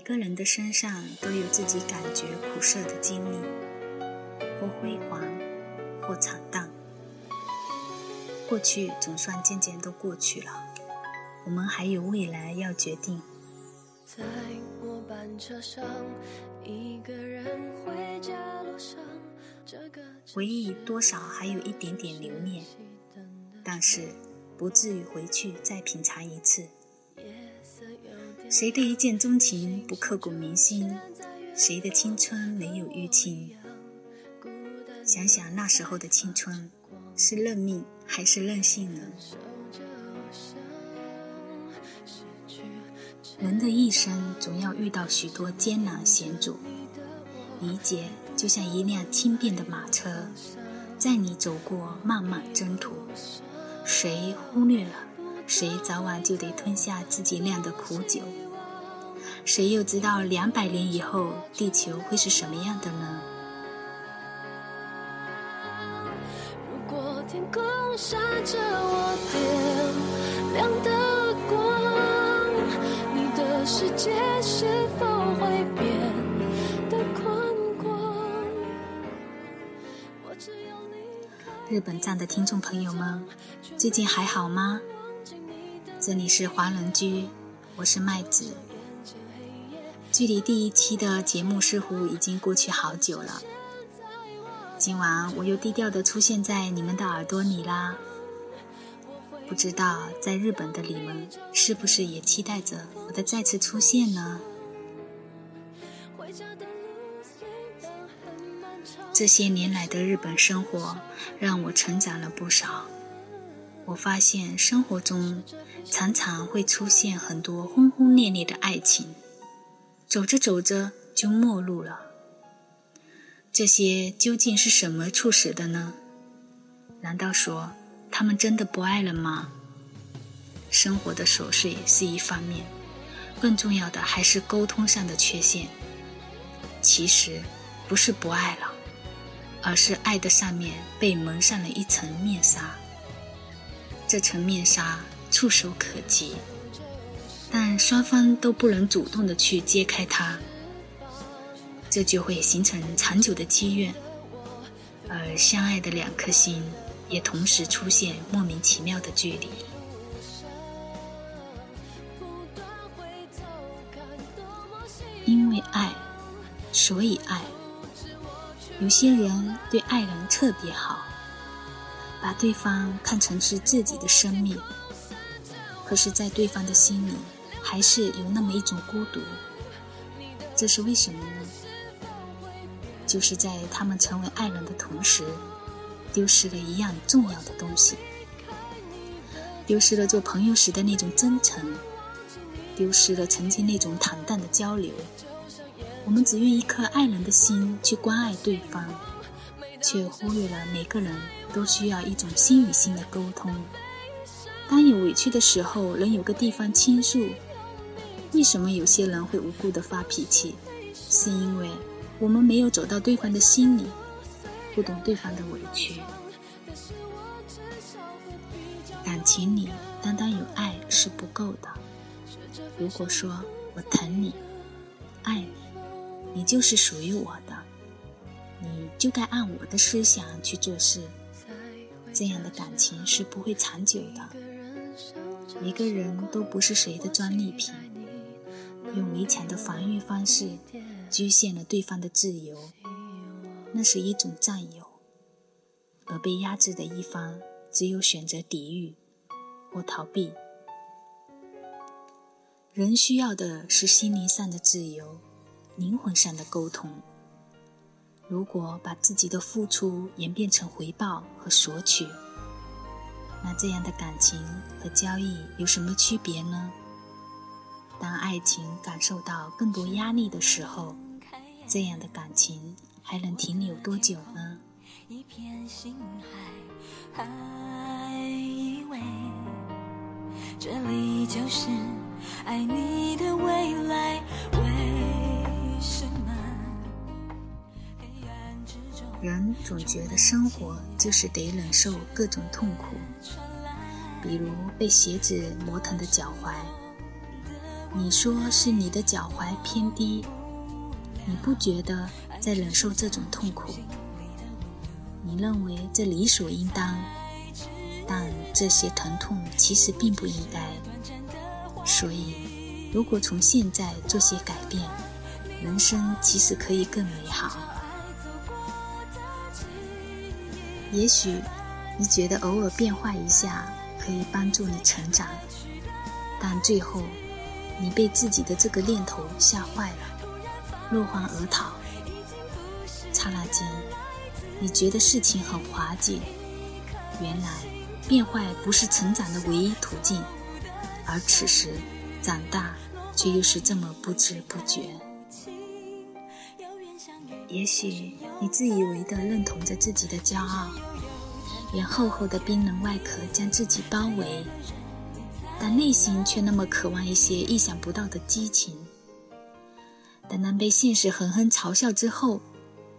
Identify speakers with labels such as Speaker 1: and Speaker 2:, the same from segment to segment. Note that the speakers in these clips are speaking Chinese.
Speaker 1: 每个人的身上都有自己感觉苦涩的经历，或辉煌，或惨淡。过去总算渐渐都过去了，我们还有未来要决定。在末班车上，一个人回家路上，回忆多少还有一点点留念，但是不至于回去再品尝一次。谁的一见钟情不刻骨铭心？谁的青春没有淤青？想想那时候的青春，是认命还是任性呢？人的一生总要遇到许多艰难险阻，理解就像一辆轻便的马车，载你走过漫漫征途。谁忽略了？谁早晚就得吞下自己酿的苦酒？谁又知道两百年以后地球会是什么样的呢？如果天空下着我点亮的光，你的世界是否会变得宽广？日本站的听众朋友们，最近还好吗？这里是华人居，我是麦子。距离第一期的节目似乎已经过去好久了。今晚我又低调的出现在你们的耳朵里啦。不知道在日本的你们是不是也期待着我的再次出现呢？这些年来的日本生活让我成长了不少。我发现生活中。常常会出现很多轰轰烈烈的爱情，走着走着就陌路了。这些究竟是什么促使的呢？难道说他们真的不爱了吗？生活的琐碎是一方面，更重要的还是沟通上的缺陷。其实不是不爱了，而是爱的上面被蒙上了一层面纱。这层面纱。触手可及，但双方都不能主动的去揭开它，这就会形成长久的积怨，而相爱的两颗心也同时出现莫名其妙的距离。因为爱，所以爱。有些人对爱人特别好，把对方看成是自己的生命。可是，在对方的心里，还是有那么一种孤独。这是为什么呢？就是在他们成为爱人的同时，丢失了一样重要的东西，丢失了做朋友时的那种真诚，丢失了曾经那种坦荡的交流。我们只用一颗爱人的心去关爱对方，却忽略了每个人都需要一种心与心的沟通。当有委屈的时候，能有个地方倾诉。为什么有些人会无故的发脾气？是因为我们没有走到对方的心里，不懂对方的委屈。感情里单单有爱是不够的。如果说我疼你、爱你，你就是属于我的，你就该按我的思想去做事，这样的感情是不会长久的。每个人都不是谁的专利品，用围墙的防御方式局限了对方的自由，那是一种占有，而被压制的一方只有选择抵御或逃避。人需要的是心灵上的自由，灵魂上的沟通。如果把自己的付出演变成回报和索取，那这样的感情和交易有什么区别呢？当爱情感受到更多压力的时候，这样的感情还能停留多久呢？一片心海，还以为这里就是爱你的未来。为什人总觉得生活就是得忍受各种痛苦，比如被鞋子磨疼的脚踝，你说是你的脚踝偏低，你不觉得在忍受这种痛苦？你认为这理所应当，但这些疼痛其实并不应该。所以，如果从现在做些改变，人生其实可以更美好。也许你觉得偶尔变化一下可以帮助你成长，但最后你被自己的这个念头吓坏了，落荒而逃。刹那间，你觉得事情很滑稽。原来变坏不是成长的唯一途径，而此时长大却又是这么不知不觉。也许你自以为的认同着自己的骄傲，用厚厚的冰冷外壳将自己包围，但内心却那么渴望一些意想不到的激情。等当被现实狠狠嘲笑之后，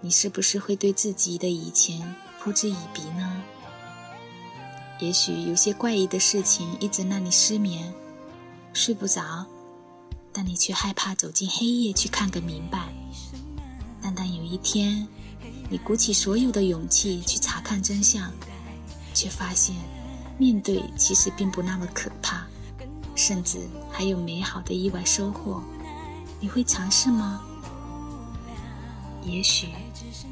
Speaker 1: 你是不是会对自己的以前嗤之以鼻呢？也许有些怪异的事情一直让你失眠、睡不着，但你却害怕走进黑夜去看个明白。但当有一天，你鼓起所有的勇气去查看真相，却发现面对其实并不那么可怕，甚至还有美好的意外收获，你会尝试吗？也许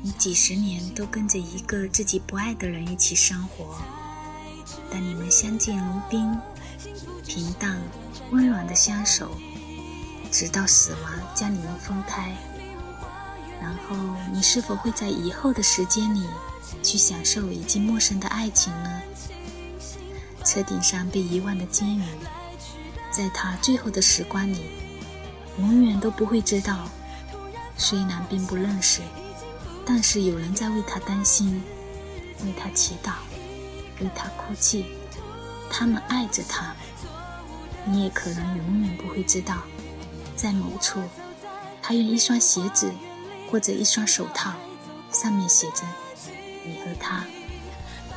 Speaker 1: 你几十年都跟着一个自己不爱的人一起生活，但你们相敬如宾，平淡温暖的相守，直到死亡将你们分开。然后，你是否会在以后的时间里去享受已经陌生的爱情呢？车顶上被遗忘的金鱼，在他最后的时光里，永远都不会知道，虽然并不认识，但是有人在为他担心，为他祈祷，为他哭泣。他们爱着他，你也可能永远不会知道，在某处，他用一双鞋子。或者一双手套，上面写着“你和他，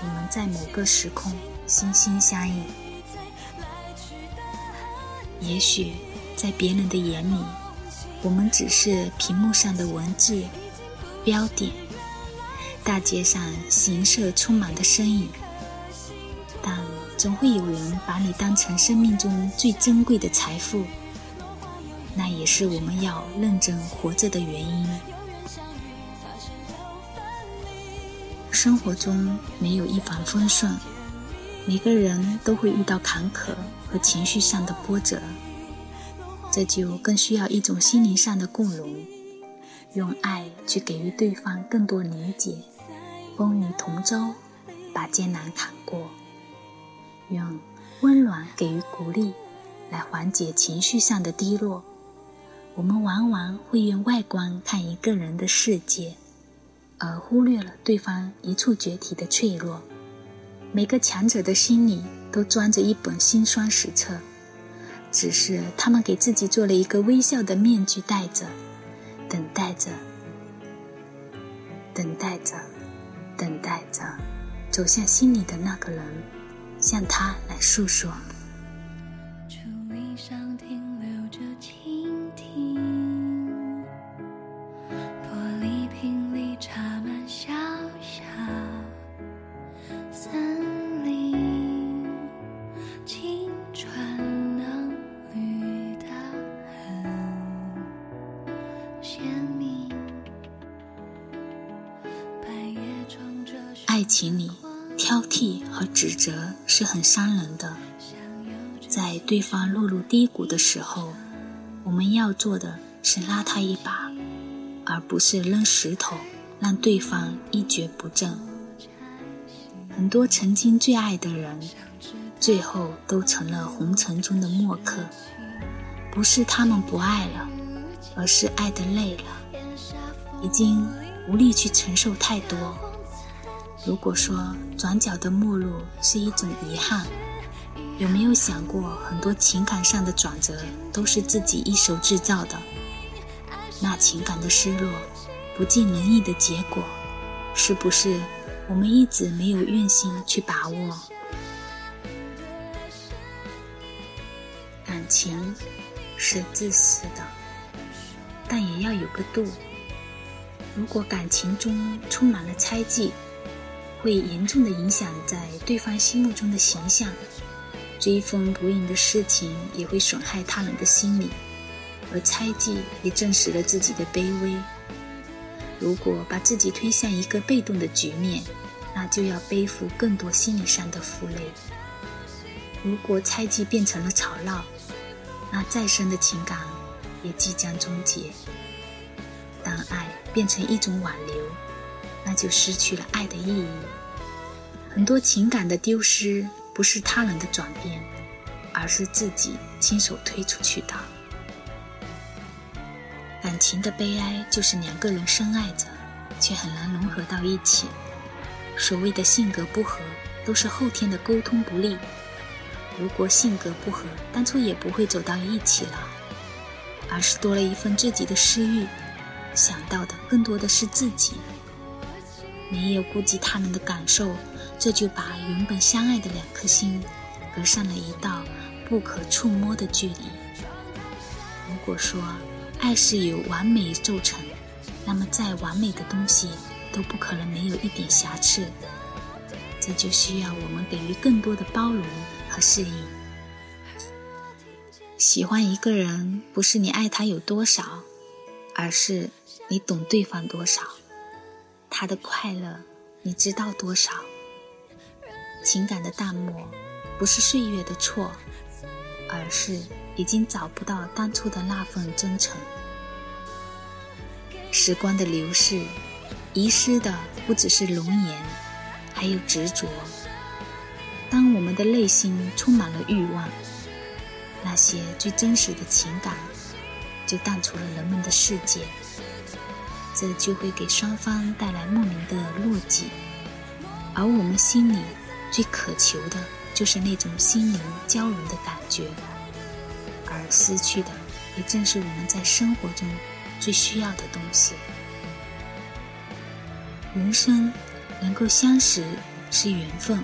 Speaker 1: 你们在某个时空心心相印”。也许在别人的眼里，我们只是屏幕上的文字标点，大街上行色匆忙的身影，但总会有人把你当成生命中最珍贵的财富。那也是我们要认真活着的原因。生活中没有一帆风顺，每个人都会遇到坎坷和情绪上的波折，这就更需要一种心灵上的共融，用爱去给予对方更多理解，风雨同舟，把艰难扛过，用温暖给予鼓励，来缓解情绪上的低落。我们往往会用外观看一个人的世界。而忽略了对方一触绝体的脆弱。每个强者的心里都装着一本辛酸史册，只是他们给自己做了一个微笑的面具，戴着，等待着，等待着，等待着，走向心里的那个人，向他来诉说。爱情里，挑剔和指责是很伤人的。在对方落入低谷的时候，我们要做的是拉他一把，而不是扔石头让对方一蹶不振。很多曾经最爱的人，最后都成了红尘中的墨客。不是他们不爱了，而是爱的累了，已经无力去承受太多。如果说转角的陌路是一种遗憾，有没有想过很多情感上的转折都是自己一手制造的？那情感的失落、不尽人意的结果，是不是我们一直没有用心去把握？感情是自私的，但也要有个度。如果感情中充满了猜忌，会严重的影响在对方心目中的形象。追风不应的事情也会损害他人的心理，而猜忌也证实了自己的卑微。如果把自己推向一个被动的局面，那就要背负更多心理上的负累。如果猜忌变成了吵闹，那再深的情感也即将终结。当爱变成一种挽留，那就失去了爱的意义。很多情感的丢失。不是他人的转变，而是自己亲手推出去的。感情的悲哀就是两个人深爱着，却很难融合到一起。所谓的性格不合，都是后天的沟通不利。如果性格不合，当初也不会走到一起了，而是多了一份自己的私欲，想到的更多的是自己，没有顾及他人的感受。这就把原本相爱的两颗心隔上了一道不可触摸的距离。如果说爱是由完美构成，那么再完美的东西都不可能没有一点瑕疵。这就需要我们给予更多的包容和适应。喜欢一个人，不是你爱他有多少，而是你懂对方多少，他的快乐你知道多少。情感的淡漠，不是岁月的错，而是已经找不到当初的那份真诚。时光的流逝，遗失的不只是容颜，还有执着。当我们的内心充满了欲望，那些最真实的情感就淡出了人们的世界，这就会给双方带来莫名的落寂，而我们心里。最渴求的就是那种心灵交融的感觉，而失去的也正是我们在生活中最需要的东西。人生能够相识是缘分，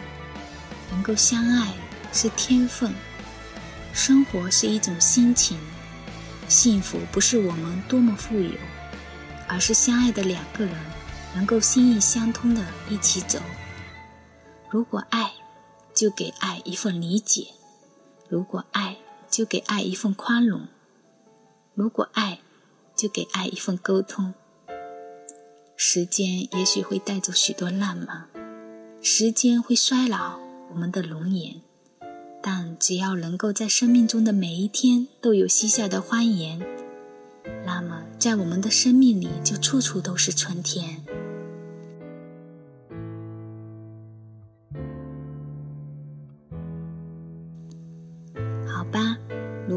Speaker 1: 能够相爱是天分。生活是一种心情，幸福不是我们多么富有，而是相爱的两个人能够心意相通的一起走。如果爱，就给爱一份理解；如果爱，就给爱一份宽容；如果爱，就给爱一份沟通。时间也许会带走许多浪漫，时间会衰老我们的容颜，但只要能够在生命中的每一天都有嬉笑的欢颜，那么在我们的生命里就处处都是春天。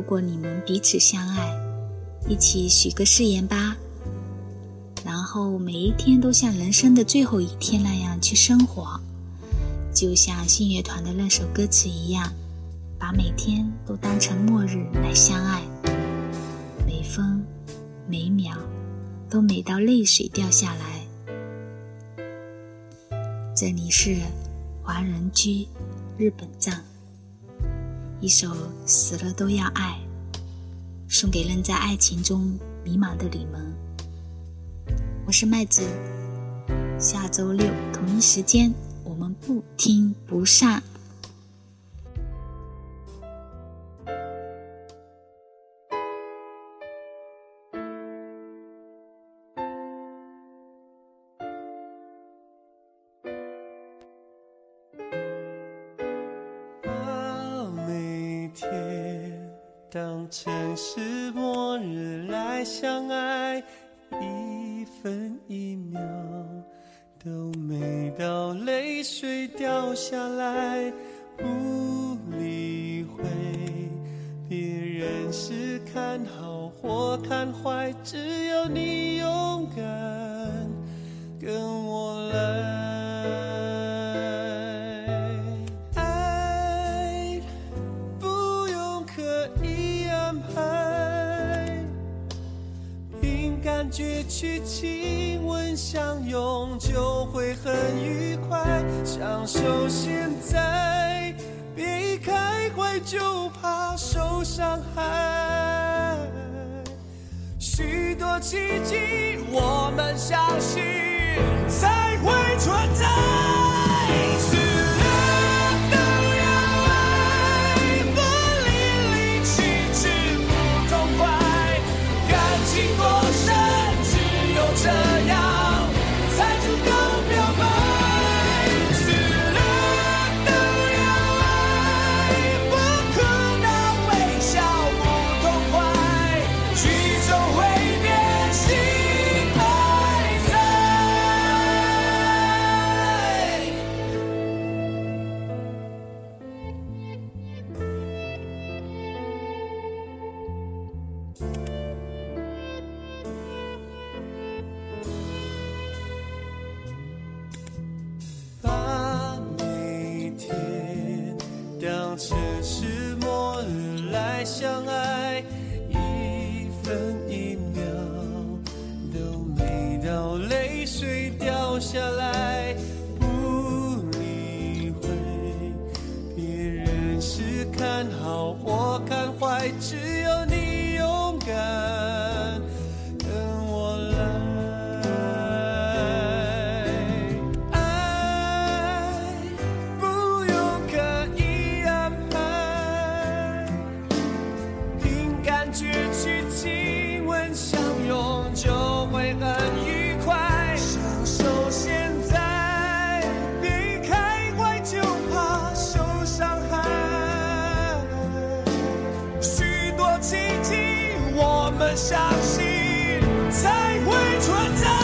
Speaker 1: 果你们彼此相爱，一起许个誓言吧，然后每一天都像人生的最后一天那样去生活，就像信乐团的那首歌词一样，把每天都当成末日来相爱，每分每秒都美到泪水掉下来。这里是华人居日本藏。一首《死了都要爱》，送给仍在爱情中迷茫的你们。我是麦子，下周六同一时间，我们不听不散。
Speaker 2: 是末日来相爱，一分一秒都美到泪水掉下来，不理会别人是看好或看坏，只要你勇敢跟我来。去亲吻相拥，就会很愉快。享受现在，别一开怀，就怕受伤害。许多奇迹，我们相信才会存在。相信才会存在。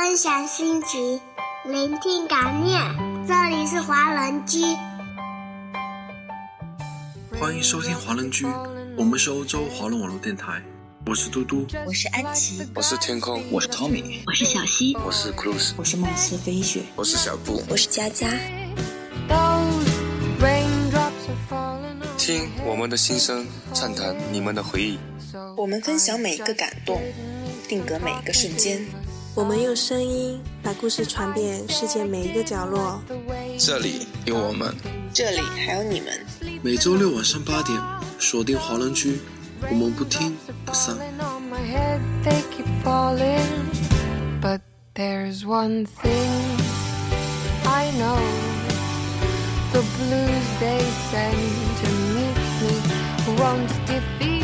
Speaker 3: 分享心情，聆听感念。这里是华人居，
Speaker 4: 欢迎收听华人居。我们是欧洲华人网络电台。我是嘟嘟，
Speaker 5: 我是安琪，
Speaker 6: 我是天空，
Speaker 7: 我是 Tommy，
Speaker 8: 我是小溪，
Speaker 6: 我是 Cruz，
Speaker 9: 我是梦思飞雪，
Speaker 6: 我是小布，
Speaker 10: 我是佳佳。
Speaker 6: 听我们的心声，畅谈你们的回忆。
Speaker 5: 我们分享每一个感动，定格每一个瞬间。
Speaker 11: 我们用声音把故事传遍世界每一个角落。
Speaker 6: 这里有我们，
Speaker 5: 这里还有你们。
Speaker 4: 每周六晚上八点，锁定华人区，我们不听不散。
Speaker 12: The blues they send to meet me won't defeat